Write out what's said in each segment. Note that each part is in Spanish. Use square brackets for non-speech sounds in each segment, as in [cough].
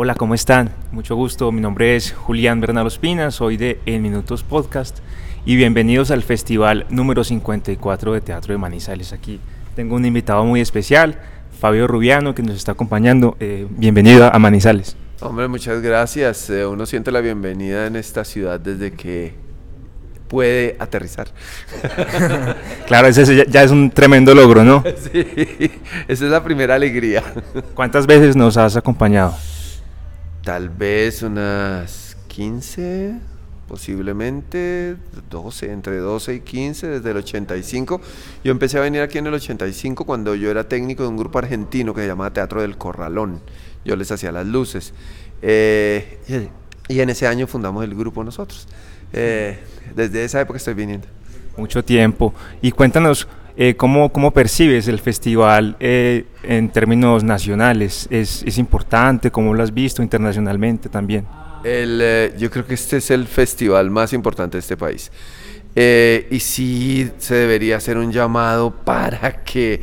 Hola, ¿cómo están? Mucho gusto, mi nombre es Julián Bernal Ospina, soy de En Minutos Podcast y bienvenidos al festival número 54 de Teatro de Manizales. Aquí tengo un invitado muy especial, Fabio Rubiano, que nos está acompañando. Eh, bienvenido a Manizales. Hombre, muchas gracias. Eh, uno siente la bienvenida en esta ciudad desde que puede aterrizar. [laughs] claro, ese ya es un tremendo logro, ¿no? [laughs] Sí, esa es la primera alegría. ¿Cuántas veces nos has acompañado? Tal vez unas 15, posiblemente 12, entre 12 y 15 desde el 85. Yo empecé a venir aquí en el 85 cuando yo era técnico de un grupo argentino que se llamaba Teatro del Corralón. Yo les hacía las luces. Eh, y en ese año fundamos el grupo nosotros. Eh, desde esa época estoy viniendo. Mucho tiempo. Y cuéntanos, eh, ¿cómo, ¿cómo, percibes el festival eh, en términos nacionales? ¿Es, ¿Es, importante? ¿Cómo lo has visto internacionalmente también? El, eh, yo creo que este es el festival más importante de este país. Eh, y sí se debería hacer un llamado para que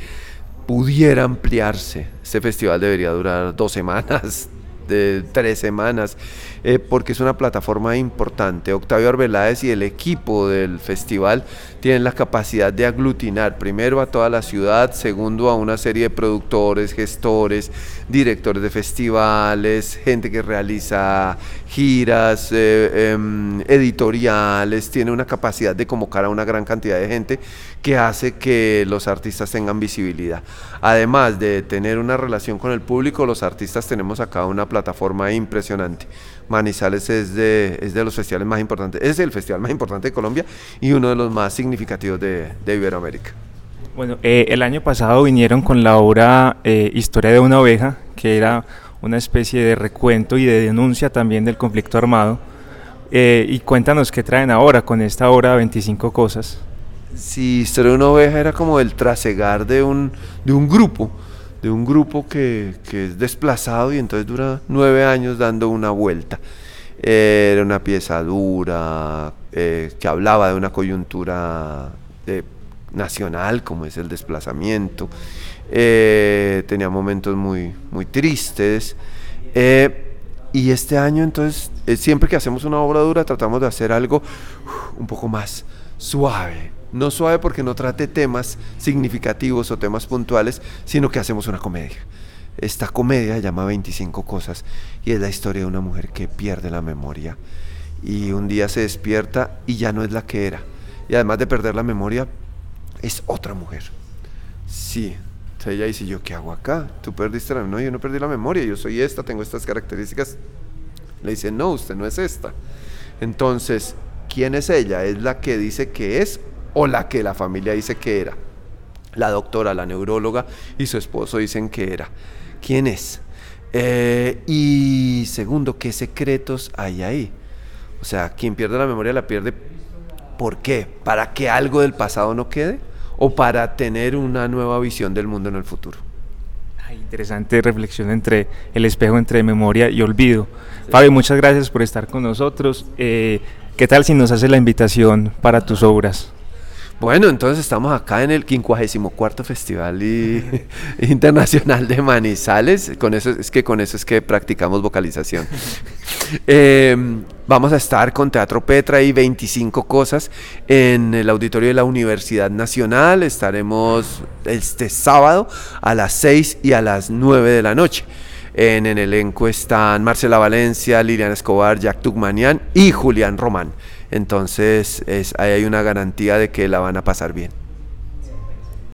pudiera ampliarse. Este festival debería durar dos semanas, de tres semanas, eh, porque es una plataforma importante. Octavio Arbeláez y el equipo del festival tienen la capacidad de aglutinar primero a toda la ciudad, segundo a una serie de productores, gestores, directores de festivales, gente que realiza giras, eh, em, editoriales, tiene una capacidad de convocar a una gran cantidad de gente que hace que los artistas tengan visibilidad. Además de tener una relación con el público, los artistas tenemos acá una plataforma impresionante. Manizales es de, es de los festivales más importantes, es el festival más importante de Colombia y uno de los más significativos de, de Iberoamérica. Bueno, eh, el año pasado vinieron con la obra eh, Historia de una oveja, que era una especie de recuento y de denuncia también del conflicto armado. Eh, y cuéntanos qué traen ahora con esta obra 25 cosas. Sí, Historia de una oveja era como el trasegar de un, de un grupo de un grupo que, que, es desplazado y entonces dura nueve años dando una vuelta. Eh, era una pieza dura, eh, que hablaba de una coyuntura de, nacional, como es el desplazamiento. Eh, tenía momentos muy, muy tristes. Y este año, entonces, siempre que hacemos una obra dura, tratamos de hacer algo un poco más suave, no suave porque no trate temas significativos o temas puntuales, sino que hacemos una comedia. Esta comedia llama 25 cosas y es la historia de una mujer que pierde la memoria y un día se despierta y ya no es la que era. Y además de perder la memoria, es otra mujer. Sí. Entonces ella dice, ¿yo qué hago acá? Tú perdiste la memoria. No, yo no perdí la memoria, yo soy esta, tengo estas características. Le dice, no, usted no es esta. Entonces, ¿quién es ella? ¿Es la que dice que es o la que la familia dice que era. La doctora, la neuróloga y su esposo dicen que era. ¿Quién es? Eh, y segundo, ¿qué secretos hay ahí? O sea, quien pierde la memoria la pierde. ¿Por qué? ¿Para que algo del pasado no quede? ¿O para tener una nueva visión del mundo en el futuro? interesante reflexión entre el espejo entre memoria y olvido. Sí. Fabio, muchas gracias por estar con nosotros. Eh, ¿Qué tal si nos hace la invitación para tus obras? Bueno, entonces estamos acá en el 54 Festival y, [laughs] Internacional de Manizales. Con eso es que con eso es que practicamos vocalización. [laughs] eh, vamos a estar con Teatro Petra y 25 cosas en el auditorio de la Universidad Nacional. Estaremos este sábado a las 6 y a las 9 de la noche. En, el elenco están Marcela Valencia, Liliana Escobar, Jack Tugmanian y Julián Román. Entonces es, ahí hay una garantía de que la van a pasar bien.